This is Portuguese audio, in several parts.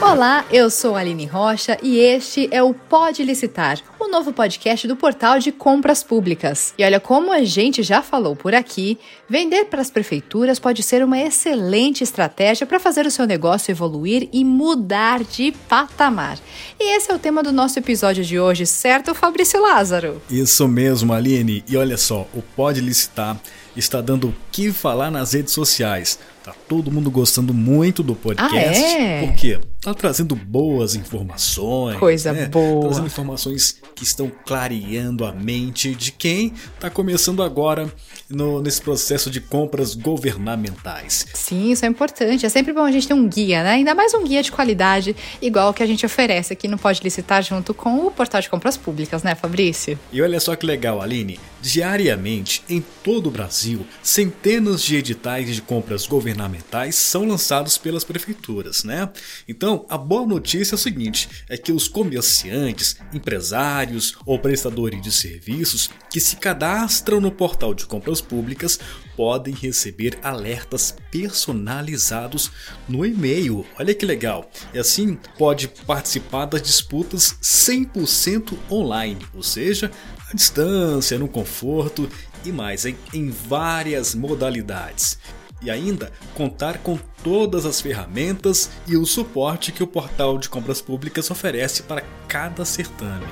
Olá, eu sou Aline Rocha e este é o Pode Licitar, o novo podcast do portal de compras públicas. E olha, como a gente já falou por aqui, vender para as prefeituras pode ser uma excelente estratégia para fazer o seu negócio evoluir e mudar de patamar. E esse é o tema do nosso episódio de hoje, certo, Fabrício Lázaro? Isso mesmo, Aline. E olha só, o Pode Licitar está dando o que falar nas redes sociais. Tá todo mundo gostando muito do podcast. Ah, é? Porque tá trazendo boas informações. Coisa né? boa. Trazendo informações que estão clareando a mente de quem está começando agora no, nesse processo de compras governamentais. Sim, isso é importante. É sempre bom a gente ter um guia, né? Ainda mais um guia de qualidade, igual o que a gente oferece aqui no Pode Licitar junto com o Portal de Compras Públicas, né, Fabrício? E olha só que legal, Aline. Diariamente, em todo o Brasil, centenas de editais de compras governamentais são lançados pelas prefeituras, né? Então, a boa notícia é o seguinte: é que os comerciantes, empresários ou prestadores de serviços que se cadastram no portal de compras públicas podem receber alertas personalizados no e-mail. Olha que legal! E assim pode participar das disputas 100% online, ou seja, à distância, no conforto e mais em, em várias modalidades. E ainda contar com todas as ferramentas e o suporte que o portal de compras públicas oferece para cada certame.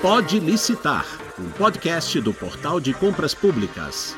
Pode licitar, um podcast do portal de compras públicas.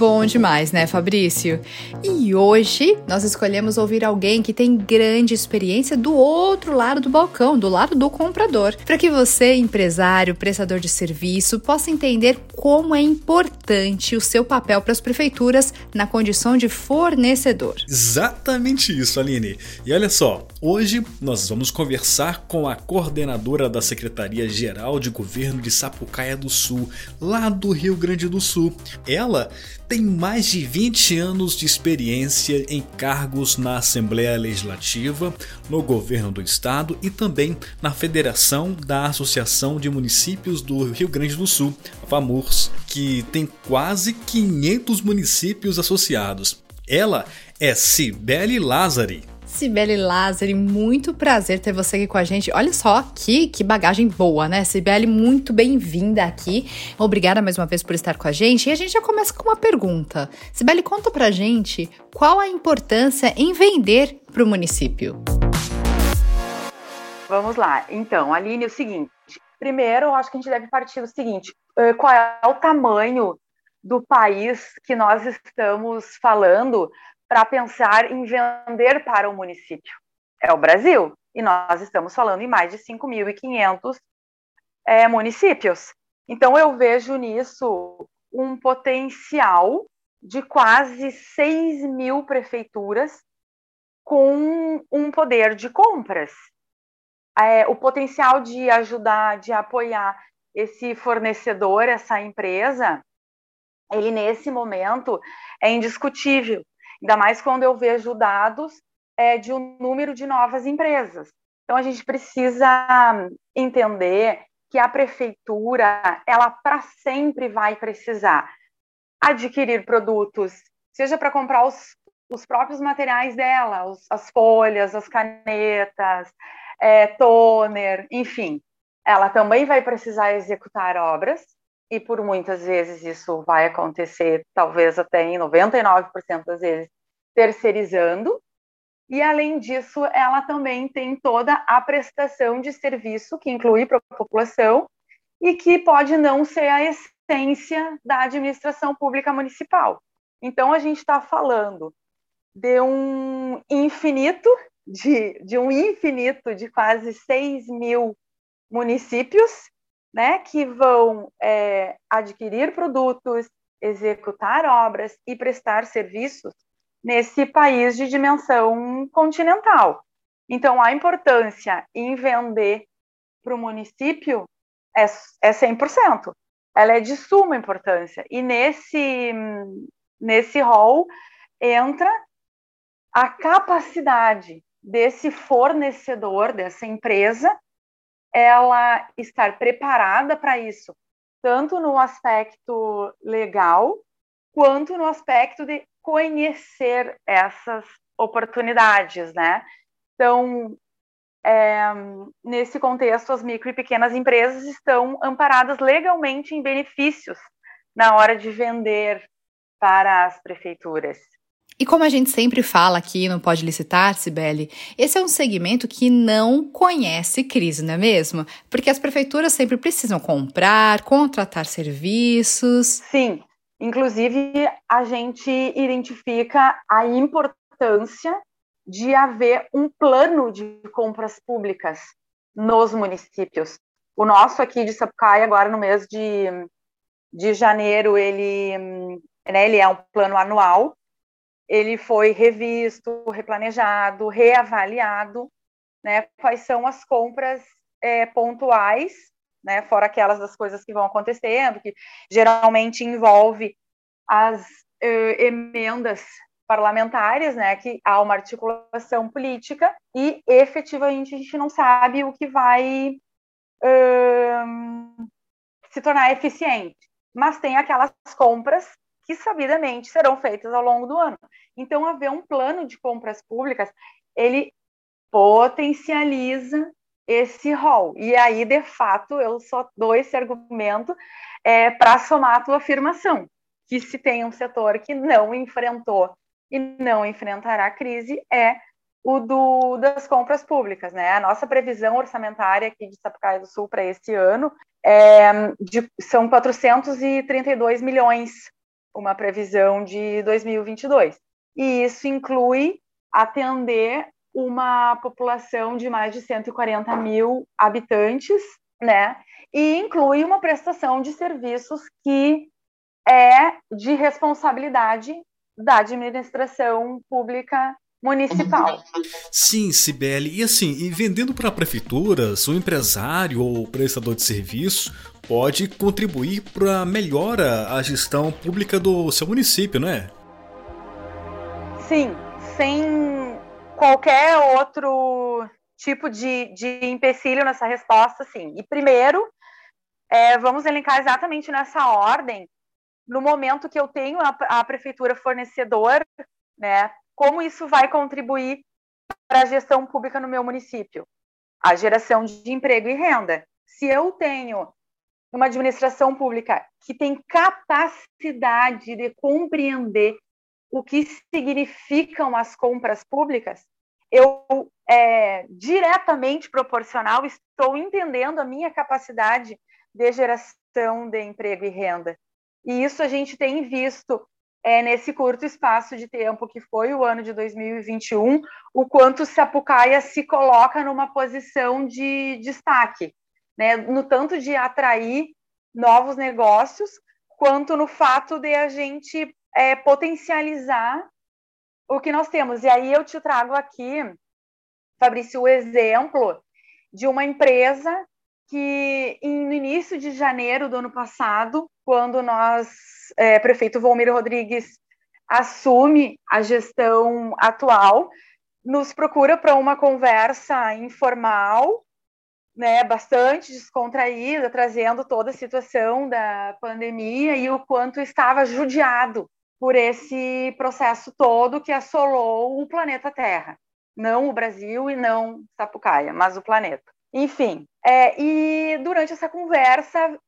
Bom demais, né, Fabrício? E hoje nós escolhemos ouvir alguém que tem grande experiência do outro lado do balcão, do lado do comprador, para que você, empresário, prestador de serviço, possa entender como é importante o seu papel para as prefeituras na condição de fornecedor. Exatamente isso, Aline. E olha só, hoje nós vamos conversar com a coordenadora da Secretaria Geral de Governo de Sapucaia do Sul, lá do Rio Grande do Sul. Ela tem mais de 20 anos de experiência em cargos na Assembleia Legislativa, no governo do estado e também na Federação da Associação de Municípios do Rio Grande do Sul, a FAMURS, que tem quase 500 municípios associados. Ela é Cibele Lázari. Sibeli Lázari, muito prazer ter você aqui com a gente. Olha só que, que bagagem boa, né? Sibeli, muito bem-vinda aqui. Obrigada mais uma vez por estar com a gente. E a gente já começa com uma pergunta. Sibeli, conta pra gente qual a importância em vender para o município. Vamos lá. Então, Aline, é o seguinte. Primeiro, eu acho que a gente deve partir do seguinte: eh, qual é o tamanho do país que nós estamos falando para pensar em vender para o município? É o Brasil. E nós estamos falando em mais de 5.500 é, municípios. Então, eu vejo nisso um potencial de quase 6 mil prefeituras com um poder de compras. É, o potencial de ajudar, de apoiar esse fornecedor, essa empresa, ele nesse momento é indiscutível. Ainda mais quando eu vejo dados é, de um número de novas empresas. Então a gente precisa entender que a prefeitura, ela para sempre vai precisar adquirir produtos, seja para comprar os, os próprios materiais dela, os, as folhas, as canetas, é, toner, enfim. Ela também vai precisar executar obras, e por muitas vezes isso vai acontecer, talvez até em 99% das vezes, terceirizando. E além disso, ela também tem toda a prestação de serviço que inclui para a população e que pode não ser a essência da administração pública municipal. Então a gente está falando de um infinito, de, de um infinito de quase 6 mil municípios né, que vão é, adquirir produtos, executar obras e prestar serviços nesse país de dimensão continental. Então, a importância em vender para o município é, é 100%. Ela é de suma importância. E nesse, nesse rol entra a capacidade desse fornecedor, dessa empresa, ela estar preparada para isso, tanto no aspecto legal, quanto no aspecto de conhecer essas oportunidades, né? Então, é, nesse contexto, as micro e pequenas empresas estão amparadas legalmente em benefícios na hora de vender para as prefeituras. E como a gente sempre fala aqui no Pode Licitar, Sibeli, esse é um segmento que não conhece crise, não é mesmo? Porque as prefeituras sempre precisam comprar, contratar serviços. Sim, inclusive a gente identifica a importância de haver um plano de compras públicas nos municípios. O nosso aqui de Sapucaia, agora no mês de, de janeiro, ele, né, ele é um plano anual, ele foi revisto, replanejado, reavaliado, né, quais são as compras é, pontuais, né, fora aquelas das coisas que vão acontecendo, que geralmente envolve as emendas parlamentares, né, que há uma articulação política e efetivamente a gente não sabe o que vai uh, se tornar eficiente. Mas tem aquelas compras que sabidamente serão feitas ao longo do ano. Então, haver um plano de compras públicas, ele potencializa esse rol. E aí, de fato, eu só dou esse argumento é, para somar a tua afirmação, que se tem um setor que não enfrentou e não enfrentará a crise, é o do, das compras públicas. Né? A nossa previsão orçamentária aqui de Sapucaia do Sul para esse ano é de, são 432 milhões uma previsão de 2022. E isso inclui atender uma população de mais de 140 mil habitantes, né? E inclui uma prestação de serviços que é de responsabilidade da administração pública municipal. Sim, Sibeli. E assim, e vendendo para prefeituras, o empresário ou prestador de serviço pode contribuir para melhora a gestão pública do seu município, não é? Sim, sem qualquer outro tipo de, de empecilho nessa resposta, sim. E primeiro, é, vamos elencar exatamente nessa ordem, no momento que eu tenho a, a prefeitura fornecedor, né, como isso vai contribuir para a gestão pública no meu município? A geração de emprego e renda. Se eu tenho uma administração pública que tem capacidade de compreender o que significam as compras públicas, eu, é, diretamente proporcional, estou entendendo a minha capacidade de geração de emprego e renda. E isso a gente tem visto é, nesse curto espaço de tempo que foi o ano de 2021, o quanto Sapucaia se coloca numa posição de destaque né, no tanto de atrair novos negócios, quanto no fato de a gente é, potencializar o que nós temos. E aí eu te trago aqui, Fabrício, o exemplo de uma empresa que no início de janeiro do ano passado, quando nós, é, prefeito Volmir Rodrigues, assume a gestão atual, nos procura para uma conversa informal né, bastante descontraída, trazendo toda a situação da pandemia e o quanto estava judiado por esse processo todo que assolou o planeta Terra. Não o Brasil e não Sapucaia, mas o planeta. Enfim, é, e durante essa conversa,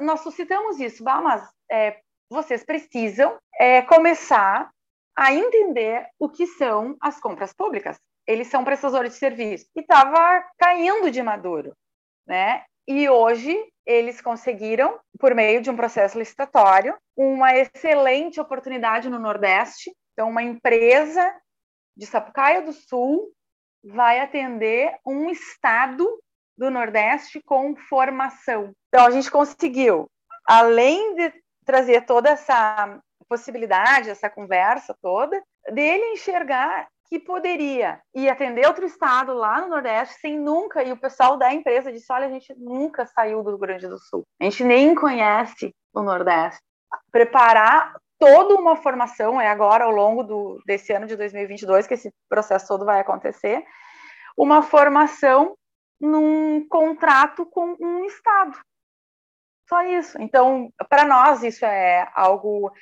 nós suscitamos isso, bah, mas é, vocês precisam é, começar a entender o que são as compras públicas eles são prestadores de serviço. E estava caindo de maduro, né? E hoje eles conseguiram, por meio de um processo licitatório, uma excelente oportunidade no Nordeste. Então, uma empresa de Sapucaia do Sul vai atender um estado do Nordeste com formação. Então, a gente conseguiu, além de trazer toda essa possibilidade, essa conversa toda, dele enxergar que poderia ir atender outro estado lá no Nordeste sem nunca, e o pessoal da empresa disse: olha, a gente nunca saiu do Rio Grande do Sul, a gente nem conhece o Nordeste. Preparar toda uma formação, é agora ao longo do, desse ano de 2022 que esse processo todo vai acontecer, uma formação num contrato com um estado. Só isso. Então, para nós, isso é algo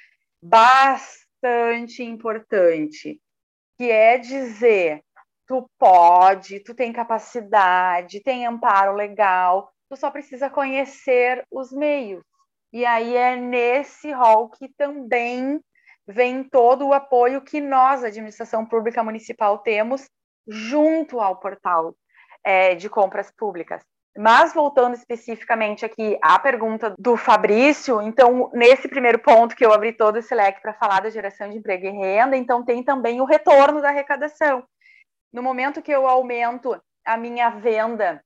bastante importante, que é dizer tu pode, tu tem capacidade, tem amparo legal, tu só precisa conhecer os meios. E aí é nesse rol que também vem todo o apoio que nós, administração pública municipal, temos junto ao portal é, de compras públicas. Mas voltando especificamente aqui à pergunta do Fabrício, então nesse primeiro ponto que eu abri todo esse leque para falar da geração de emprego e renda, então tem também o retorno da arrecadação. No momento que eu aumento a minha venda,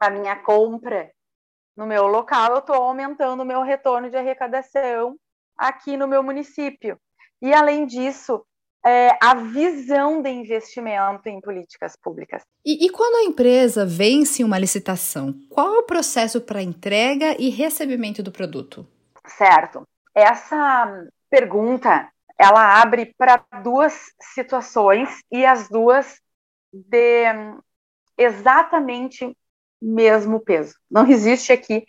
a minha compra no meu local, eu estou aumentando o meu retorno de arrecadação aqui no meu município. E além disso, é, a visão de investimento em políticas públicas. E, e, quando a empresa vence uma licitação, qual é o processo para entrega e recebimento do produto? Certo. Essa pergunta ela abre para duas situações e as duas de exatamente mesmo peso. Não existe aqui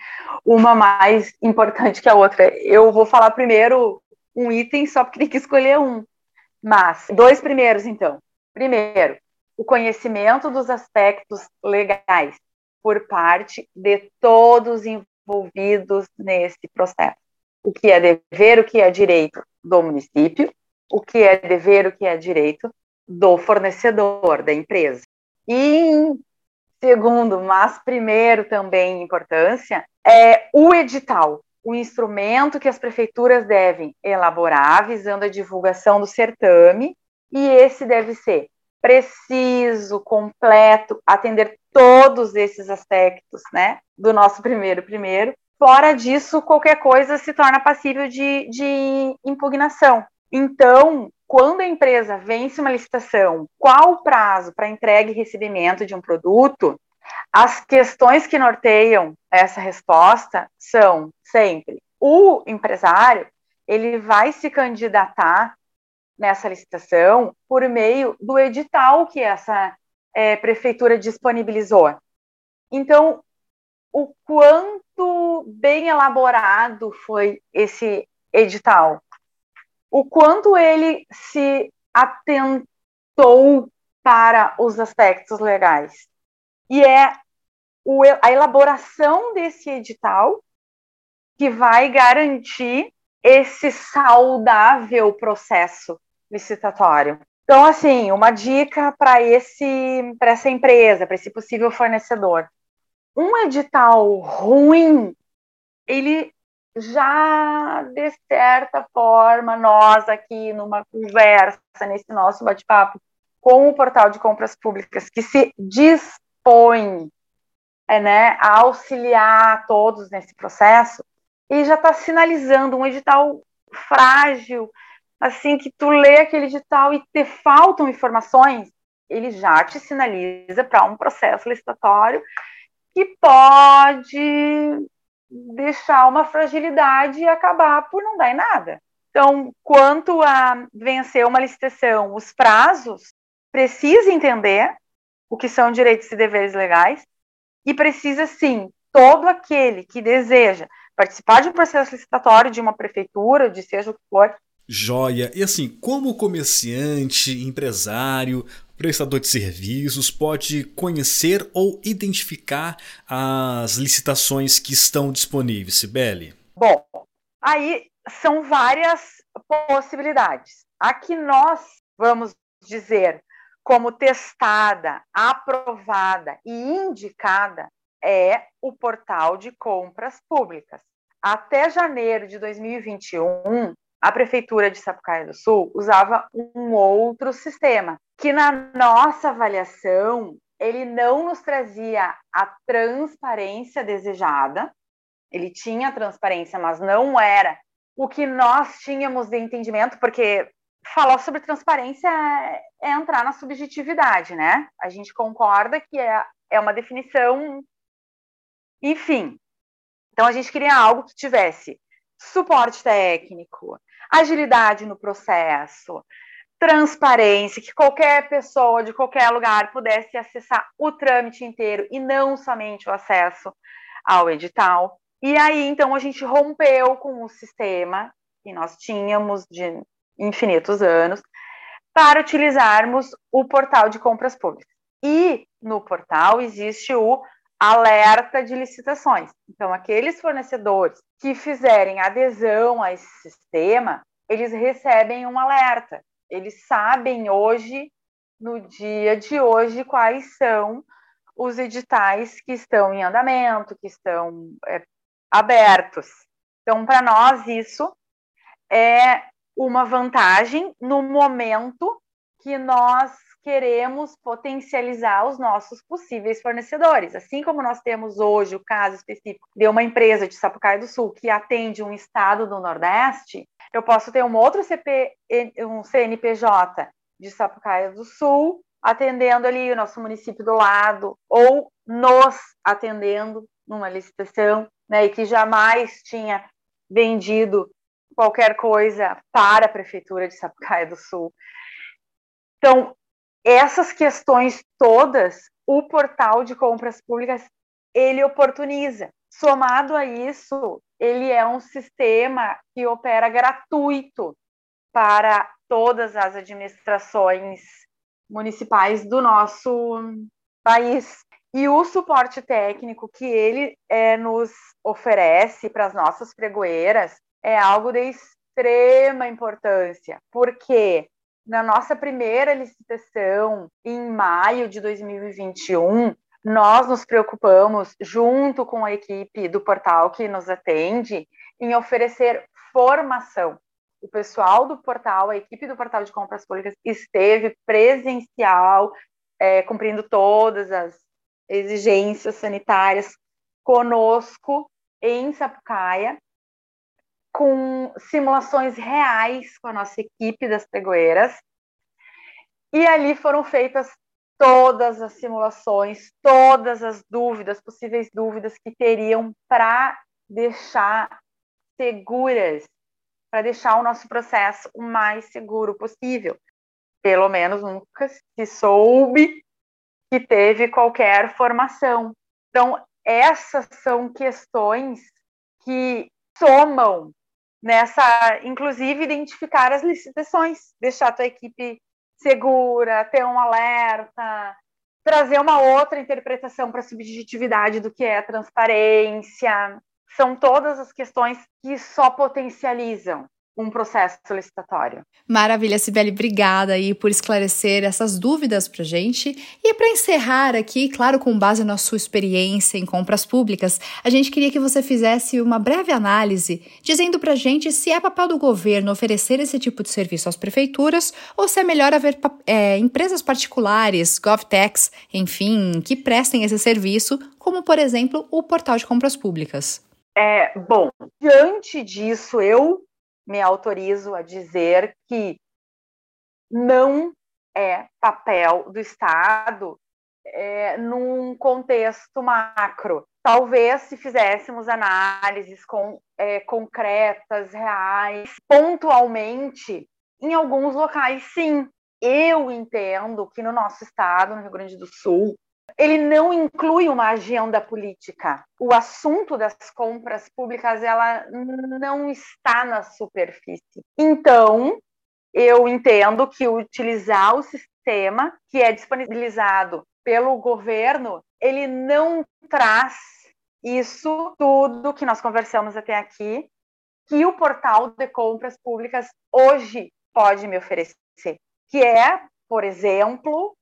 uma mais importante que a outra. Eu vou falar primeiro um item só porque tem que escolher um. Mas, dois primeiros, então. Primeiro, o conhecimento dos aspectos legais por parte de todos envolvidos nesse processo. O que é dever, o que é direito do município, o que é dever, o que é direito do fornecedor, da empresa. E segundo, mas primeiro também importância, é o edital o instrumento que as prefeituras devem elaborar visando a divulgação do certame, e esse deve ser preciso, completo, atender todos esses aspectos, né, do nosso primeiro primeiro. Fora disso, qualquer coisa se torna passível de, de impugnação. Então, quando a empresa vence uma licitação, qual o prazo para entrega e recebimento de um produto, as questões que norteiam essa resposta são sempre o empresário ele vai se candidatar nessa licitação por meio do edital que essa é, prefeitura disponibilizou. Então, o quanto bem elaborado foi esse edital, o quanto ele se atentou para os aspectos legais e é o, a elaboração desse edital que vai garantir esse saudável processo licitatório. Então, assim, uma dica para esse para essa empresa, para esse possível fornecedor. Um edital ruim, ele já de certa forma nós aqui numa conversa nesse nosso bate-papo com o portal de compras públicas que se diz dispõe é, né, a auxiliar todos nesse processo, e já está sinalizando um edital frágil, assim, que tu lê aquele edital e te faltam informações, ele já te sinaliza para um processo licitatório que pode deixar uma fragilidade e acabar por não dar em nada. Então, quanto a vencer uma licitação, os prazos, precisa entender o que são direitos e deveres legais, e precisa sim, todo aquele que deseja participar de um processo licitatório de uma prefeitura, de seja o que for. Joia! E assim, como comerciante, empresário, prestador de serviços pode conhecer ou identificar as licitações que estão disponíveis, Sibeli? Bom, aí são várias possibilidades. A que nós vamos dizer como testada, aprovada e indicada é o portal de compras públicas. Até janeiro de 2021, a prefeitura de Sapucaia do Sul usava um outro sistema, que na nossa avaliação, ele não nos trazia a transparência desejada. Ele tinha transparência, mas não era o que nós tínhamos de entendimento, porque falar sobre transparência é, é, entrar na subjetividade, né? A gente concorda que é, é uma definição. Enfim. Então, a gente queria algo que tivesse suporte técnico, agilidade no processo, transparência, que qualquer pessoa de qualquer lugar pudesse acessar o trâmite inteiro e não somente o acesso ao edital. E aí, então, a gente rompeu com o sistema que nós tínhamos de infinitos anos, para utilizarmos o portal de compras públicas. E no portal existe o alerta de licitações. Então, aqueles fornecedores que fizerem adesão a esse sistema, eles recebem um alerta. Eles sabem hoje, no dia de hoje, quais são os editais que estão em andamento, que estão é, abertos. Então, para nós, isso é uma vantagem no momento que nós queremos potencializar os nossos possíveis fornecedores. Assim como nós temos hoje o caso específico de uma empresa de Sapucaia do Sul que atende um estado do Nordeste, eu posso ter um outro CP, um CNPJ de Sapucaia do Sul atendendo ali o nosso município do lado ou nos atendendo numa licitação, né, e que jamais tinha vendido qualquer coisa para a prefeitura de Sapucaia do Sul. Então, essas questões todas, o portal de compras públicas ele oportuniza. Somado a isso, ele é um sistema que opera gratuito para todas as administrações municipais do nosso país. E o suporte técnico que ele é, nos oferece para as nossas pregoeiras é algo de extrema importância, porque na nossa primeira licitação, em maio de 2021, nós nos preocupamos, junto com a equipe do portal que nos atende, em oferecer formação. O pessoal do portal, a equipe do portal de compras públicas, esteve presencial, é, cumprindo todas as exigências sanitárias conosco em Sapucaia, com simulações reais com a nossa equipe das pregoeiras. E ali foram feitas todas as simulações, todas as dúvidas, possíveis dúvidas que teriam para deixar seguras, para deixar o nosso processo o mais seguro possível. Pelo menos nunca se soube que teve qualquer formação. Então, essas são questões que somam nessa, inclusive, identificar as licitações, deixar a tua equipe segura, ter um alerta, trazer uma outra interpretação para a subjetividade do que é transparência. São todas as questões que só potencializam um processo licitatório. Maravilha, Sibeli, obrigada aí por esclarecer essas dúvidas para gente. E para encerrar aqui, claro, com base na sua experiência em compras públicas, a gente queria que você fizesse uma breve análise, dizendo para gente se é papel do governo oferecer esse tipo de serviço às prefeituras ou se é melhor haver é, empresas particulares, GovTechs, enfim, que prestem esse serviço, como por exemplo o portal de compras públicas. É, bom, diante disso, eu me autorizo a dizer que não é papel do Estado é, num contexto macro. Talvez se fizéssemos análises com, é, concretas, reais, pontualmente, em alguns locais, sim. Eu entendo que no nosso estado, no Rio Grande do Sul, ele não inclui uma agenda política. O assunto das compras públicas ela não está na superfície. Então, eu entendo que utilizar o sistema que é disponibilizado pelo governo, ele não traz isso tudo que nós conversamos até aqui, que o portal de compras públicas hoje pode me oferecer, que é, por exemplo,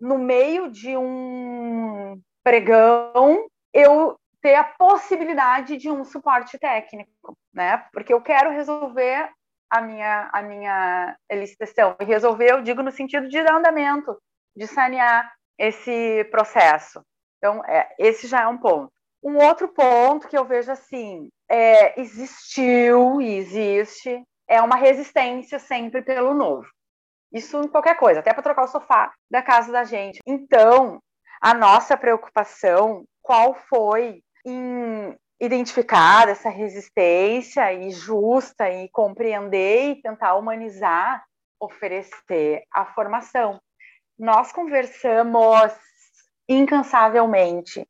no meio de um pregão, eu ter a possibilidade de um suporte técnico, né? Porque eu quero resolver a minha, a minha licitação. E resolver, eu digo no sentido de dar andamento, de sanear esse processo. Então, é, esse já é um ponto. Um outro ponto que eu vejo assim, é, existiu e existe, é uma resistência sempre pelo novo. Isso em qualquer coisa, até para trocar o sofá da casa da gente. Então, a nossa preocupação, qual foi em identificar essa resistência e justa e compreender e tentar humanizar, oferecer a formação. Nós conversamos incansavelmente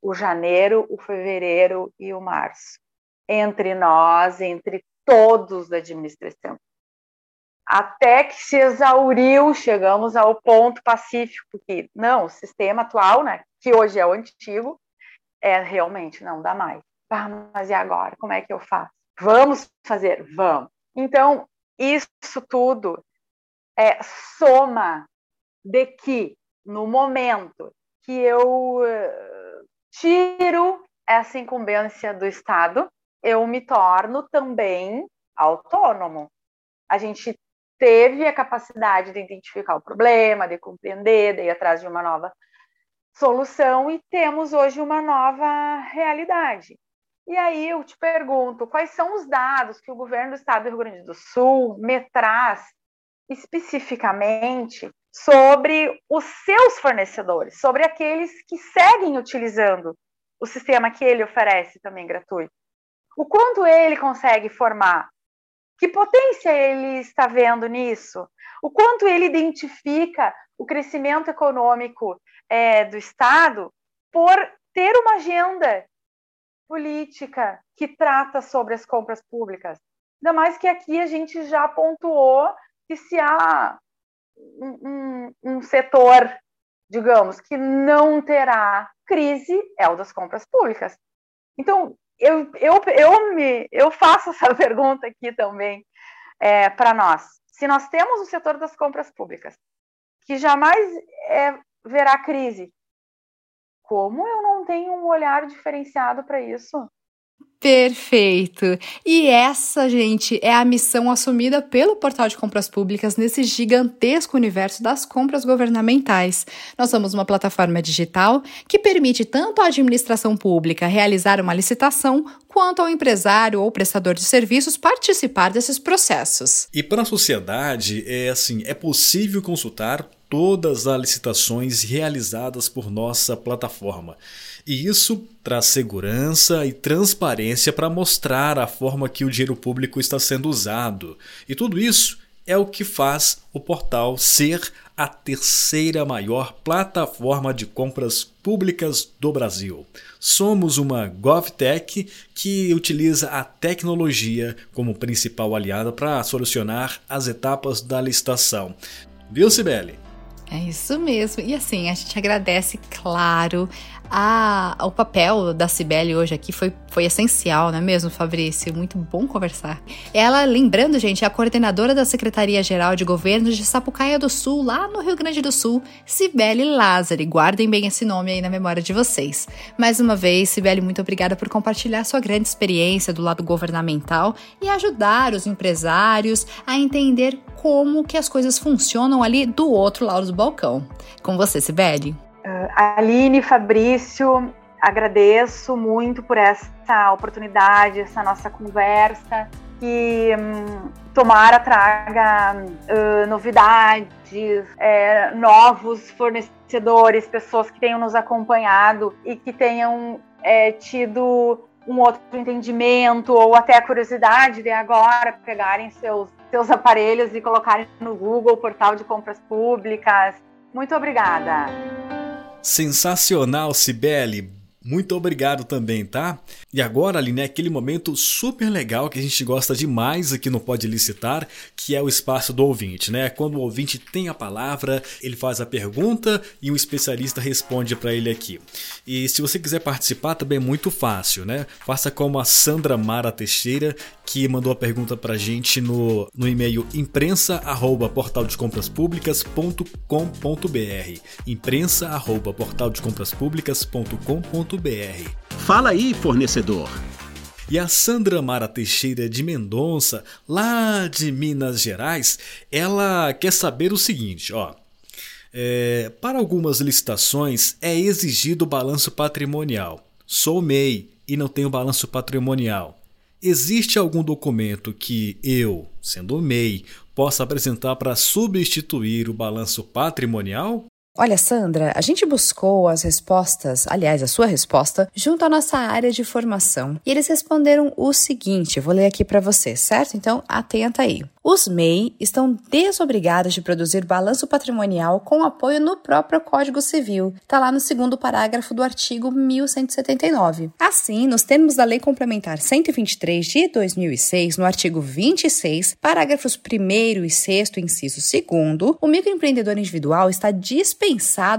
o janeiro, o fevereiro e o março, entre nós, entre todos da administração. Até que se exauriu, chegamos ao ponto pacífico que não, o sistema atual, né, que hoje é o antigo, é realmente não dá mais. Ah, mas e agora? Como é que eu faço? Vamos fazer, vamos. Então, isso tudo é soma de que no momento que eu uh, tiro essa incumbência do Estado, eu me torno também autônomo. A gente teve a capacidade de identificar o problema, de compreender, de ir atrás de uma nova solução e temos hoje uma nova realidade. E aí eu te pergunto, quais são os dados que o governo do estado do Rio Grande do Sul me traz especificamente sobre os seus fornecedores, sobre aqueles que seguem utilizando o sistema que ele oferece também gratuito? O quanto ele consegue formar que potência ele está vendo nisso? O quanto ele identifica o crescimento econômico é, do Estado por ter uma agenda política que trata sobre as compras públicas? Ainda mais que aqui a gente já pontuou que se há um, um, um setor, digamos, que não terá crise, é o das compras públicas. Então, eu, eu, eu, me, eu faço essa pergunta aqui também é, para nós. Se nós temos o setor das compras públicas, que jamais é, verá crise, como eu não tenho um olhar diferenciado para isso? Perfeito. E essa, gente, é a missão assumida pelo Portal de Compras Públicas nesse gigantesco universo das compras governamentais. Nós somos uma plataforma digital que permite tanto à administração pública realizar uma licitação, quanto ao empresário ou prestador de serviços participar desses processos. E para a sociedade, é assim, é possível consultar todas as licitações realizadas por nossa plataforma. E isso traz segurança e transparência para mostrar a forma que o dinheiro público está sendo usado. E tudo isso é o que faz o portal ser a terceira maior plataforma de compras públicas do Brasil. Somos uma GovTech que utiliza a tecnologia como principal aliada para solucionar as etapas da licitação. Viu, Sibeli? É isso mesmo. E assim, a gente agradece, claro, a, o papel da Cibele hoje aqui foi, foi essencial, não é mesmo, Fabrício? Muito bom conversar. Ela, lembrando, gente, é a coordenadora da Secretaria-Geral de Governo de Sapucaia do Sul, lá no Rio Grande do Sul, Cibele Lázari. Guardem bem esse nome aí na memória de vocês. Mais uma vez, Cibele, muito obrigada por compartilhar sua grande experiência do lado governamental e ajudar os empresários a entender como que as coisas funcionam ali do outro lado do balcão. Com você, Cibele. Uh, Aline, Fabrício, agradeço muito por essa oportunidade, essa nossa conversa, que um, tomara traga uh, novidades, é, novos fornecedores, pessoas que tenham nos acompanhado e que tenham é, tido um outro entendimento ou até a curiosidade de agora pegarem seus, seus aparelhos e colocarem no Google, portal de compras públicas. Muito obrigada. Sensacional, Cibele. Muito obrigado também, tá? E agora, Aline, é aquele momento super legal que a gente gosta demais aqui no Pode Licitar, que é o espaço do ouvinte, né? Quando o ouvinte tem a palavra, ele faz a pergunta e um especialista responde para ele aqui. E se você quiser participar, também é muito fácil, né? Faça como a Sandra Mara Teixeira, que mandou a pergunta pra gente no, no e-mail imprensa@portaldecompraspublicas.com.br. imprensa@portaldecompraspublicas.com.br Fala aí, fornecedor. E a Sandra Mara Teixeira de Mendonça, lá de Minas Gerais, ela quer saber o seguinte, ó. É, para algumas licitações é exigido o balanço patrimonial. Sou MEI e não tenho balanço patrimonial. Existe algum documento que eu, sendo MEI, possa apresentar para substituir o balanço patrimonial? Olha, Sandra, a gente buscou as respostas, aliás, a sua resposta, junto à nossa área de formação. E eles responderam o seguinte: vou ler aqui para você, certo? Então, atenta aí. Os MEI estão desobrigados de produzir balanço patrimonial com apoio no próprio Código Civil. Está lá no segundo parágrafo do artigo 1179. Assim, nos termos da Lei Complementar 123 de 2006, no artigo 26, parágrafos 1 e 6, inciso 2, o microempreendedor individual está dispensado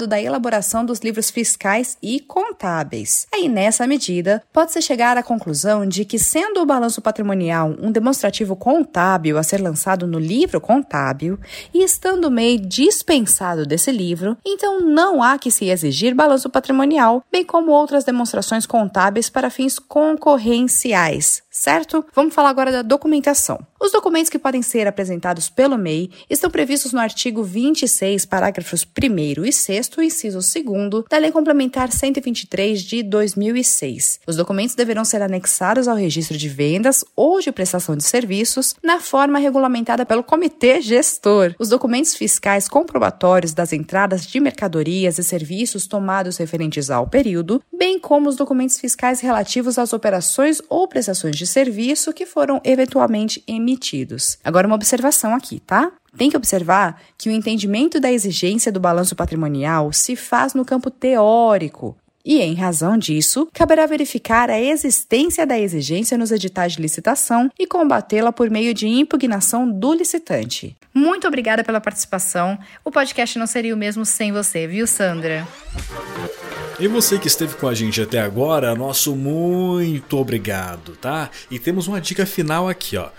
da elaboração dos livros fiscais e contábeis. Aí, nessa medida, pode-se chegar à conclusão de que, sendo o balanço patrimonial um demonstrativo contábil a ser lançado no livro contábil e estando o MEI dispensado desse livro, então não há que se exigir balanço patrimonial, bem como outras demonstrações contábeis para fins concorrenciais, certo? Vamos falar agora da documentação. Os documentos que podem ser apresentados pelo MEI estão previstos no artigo 26, parágrafos 1 e 6, inciso 2 da Lei Complementar 123 de 2006. Os documentos deverão ser anexados ao registro de vendas ou de prestação de serviços na forma regulamentada pelo Comitê Gestor. Os documentos fiscais comprobatórios das entradas de mercadorias e serviços tomados referentes ao período, bem como os documentos fiscais relativos às operações ou prestações de serviço que foram eventualmente emitidos. Agora, uma observação aqui, tá? Tem que observar que o entendimento da exigência do balanço patrimonial se faz no campo teórico. E, em razão disso, caberá verificar a existência da exigência nos editais de licitação e combatê-la por meio de impugnação do licitante. Muito obrigada pela participação. O podcast não seria o mesmo sem você, viu, Sandra? E você que esteve com a gente até agora, nosso muito obrigado, tá? E temos uma dica final aqui, ó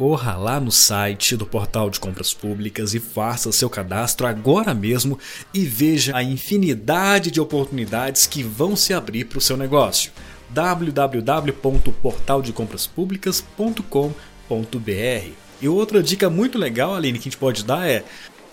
corra lá no site do Portal de Compras Públicas e faça seu cadastro agora mesmo e veja a infinidade de oportunidades que vão se abrir para o seu negócio. www.portaldecompraspublicas.com.br E outra dica muito legal, Aline, que a gente pode dar é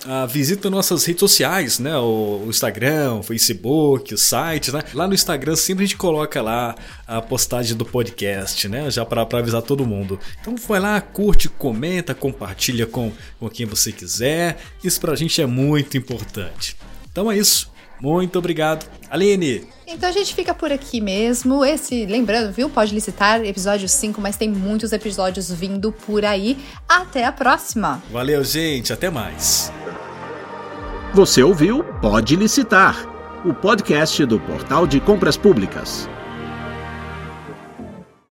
Uh, visita nossas redes sociais, né? O, o, Instagram, o Facebook, o site, né? Lá no Instagram sempre a gente coloca lá a postagem do podcast, né? Já para avisar todo mundo. Então vai lá, curte, comenta, compartilha com, com quem você quiser. Isso pra gente é muito importante. Então é isso. Muito obrigado. Aline! Então a gente fica por aqui mesmo. Esse, lembrando, viu? Pode licitar episódio 5, mas tem muitos episódios vindo por aí. Até a próxima! Valeu, gente. Até mais. Você ouviu Pode Licitar, o podcast do Portal de Compras Públicas.